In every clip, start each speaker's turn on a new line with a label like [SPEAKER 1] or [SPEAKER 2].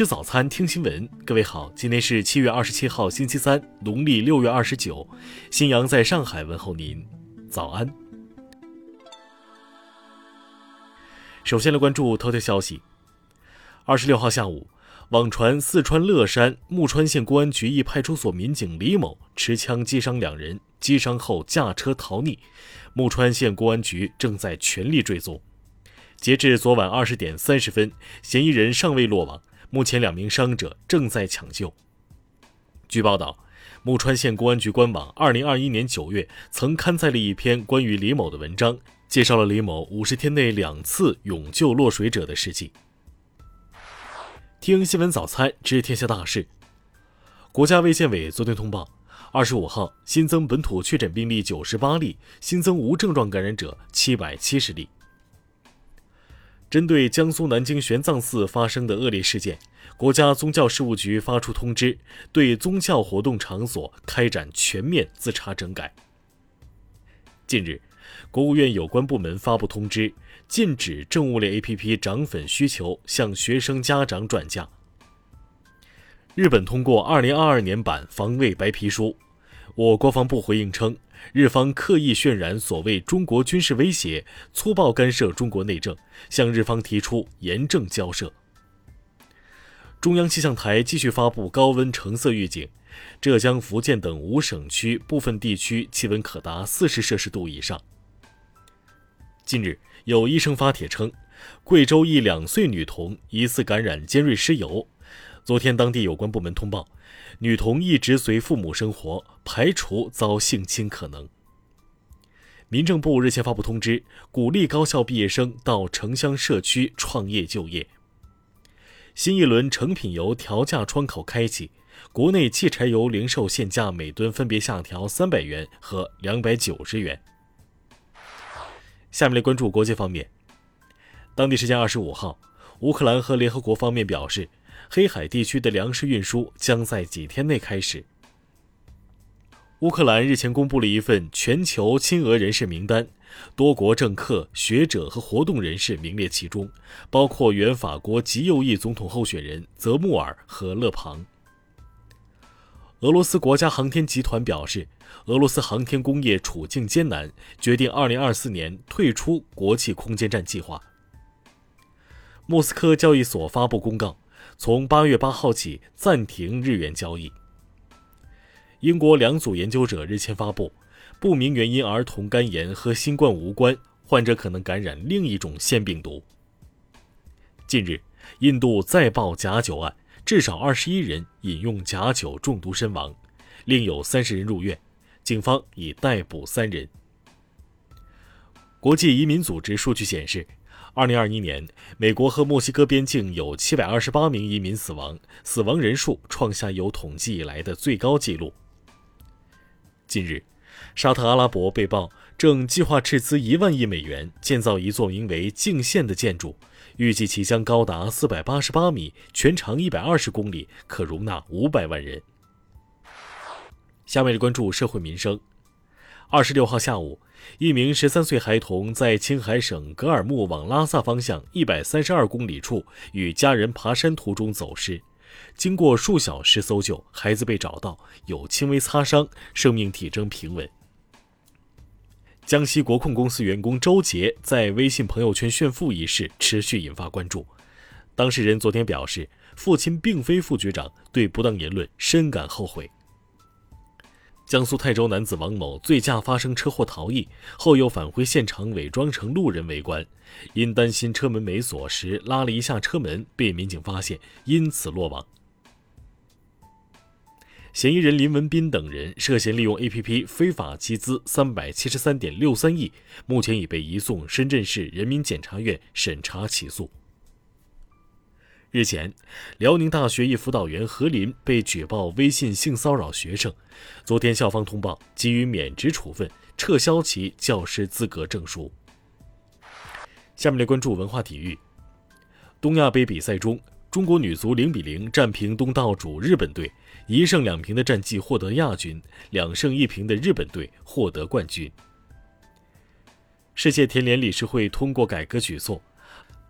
[SPEAKER 1] 吃早餐，听新闻。各位好，今天是七月二十七号，星期三，农历六月二十九。新阳在上海问候您，早安。首先来关注头条消息。二十六号下午，网传四川乐山木川县公安局一派出所民警李某持枪击伤两人，击伤后驾车逃匿，木川县公安局正在全力追踪。截至昨晚二十点三十分，嫌疑人尚未落网。目前，两名伤者正在抢救。据报道，木川县公安局官网二零二一年九月曾刊载了一篇关于李某的文章，介绍了李某五十天内两次勇救落水者的事迹。听新闻早餐知天下大事。国家卫健委昨天通报，二十五号新增本土确诊病例九十八例，新增无症状感染者七百七十例。针对江苏南京玄奘寺发生的恶劣事件，国家宗教事务局发出通知，对宗教活动场所开展全面自查整改。近日，国务院有关部门发布通知，禁止政务类 APP 涨粉需求向学生家长转嫁。日本通过2022年版防卫白皮书，我国防部回应称。日方刻意渲染所谓中国军事威胁，粗暴干涉中国内政，向日方提出严正交涉。中央气象台继续发布高温橙色预警，浙江、福建等五省区部分地区气温可达四十摄氏度以上。近日，有医生发帖称，贵州一两岁女童疑似感染尖锐湿疣。昨天，当地有关部门通报。女童一直随父母生活，排除遭性侵可能。民政部日前发布通知，鼓励高校毕业生到城乡社区创业就业。新一轮成品油调价窗口开启，国内汽柴油零售限价每吨分别下调三百元和两百九十元。下面来关注国际方面，当地时间二十五号，乌克兰和联合国方面表示。黑海地区的粮食运输将在几天内开始。乌克兰日前公布了一份全球亲俄人士名单，多国政客、学者和活动人士名列其中，包括原法国极右翼总统候选人泽穆尔和勒庞。俄罗斯国家航天集团表示，俄罗斯航天工业处境艰难，决定2024年退出国际空间站计划。莫斯科交易所发布公告。从八月八号起暂停日元交易。英国两组研究者日前发布，不明原因儿童肝炎和新冠无关，患者可能感染另一种腺病毒。近日，印度再爆假酒案，至少二十一人饮用假酒中毒身亡，另有三十人入院，警方已逮捕三人。国际移民组织数据显示。二零二一年，美国和墨西哥边境有七百二十八名移民死亡，死亡人数创下有统计以来的最高纪录。近日，沙特阿拉伯被曝正计划斥资一万亿美元建造一座名为“镜线”的建筑，预计其将高达四百八十八米，全长一百二十公里，可容纳五百万人。下面是关注社会民生。二十六号下午。一名十三岁孩童在青海省格尔木往拉萨方向一百三十二公里处与家人爬山途中走失，经过数小时搜救，孩子被找到，有轻微擦伤，生命体征平稳。江西国控公司员工周杰在微信朋友圈炫富一事持续引发关注，当事人昨天表示，父亲并非副局长，对不当言论深感后悔。江苏泰州男子王某醉驾发生车祸逃逸后，又返回现场伪装成路人围观，因担心车门没锁时拉了一下车门，被民警发现，因此落网。嫌疑人林文斌等人涉嫌利用 A.P.P 非法集资三百七十三点六三亿，目前已被移送深圳市人民检察院审查起诉。日前，辽宁大学一辅导员何林被举报微信性骚扰学生。昨天，校方通报给予免职处分，撤销其教师资格证书。下面来关注文化体育。东亚杯比赛中，中国女足零比零战平东道主日本队，一胜两平的战绩获得亚军，两胜一平的日本队获得冠军。世界田联理事会通过改革举措。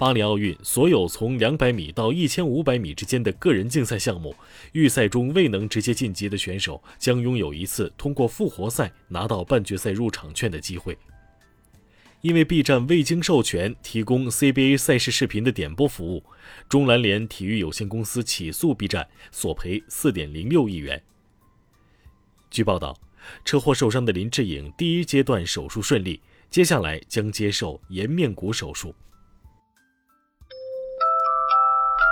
[SPEAKER 1] 巴黎奥运所有从两百米到一千五百米之间的个人竞赛项目，预赛中未能直接晋级的选手将拥有一次通过复活赛拿到半决赛入场券的机会。因为 B 站未经授权提供 CBA 赛事视频的点播服务，中蓝联体育有限公司起诉 B 站，索赔四点零六亿元。据报道，车祸受伤的林志颖第一阶段手术顺利，接下来将接受颜面骨手术。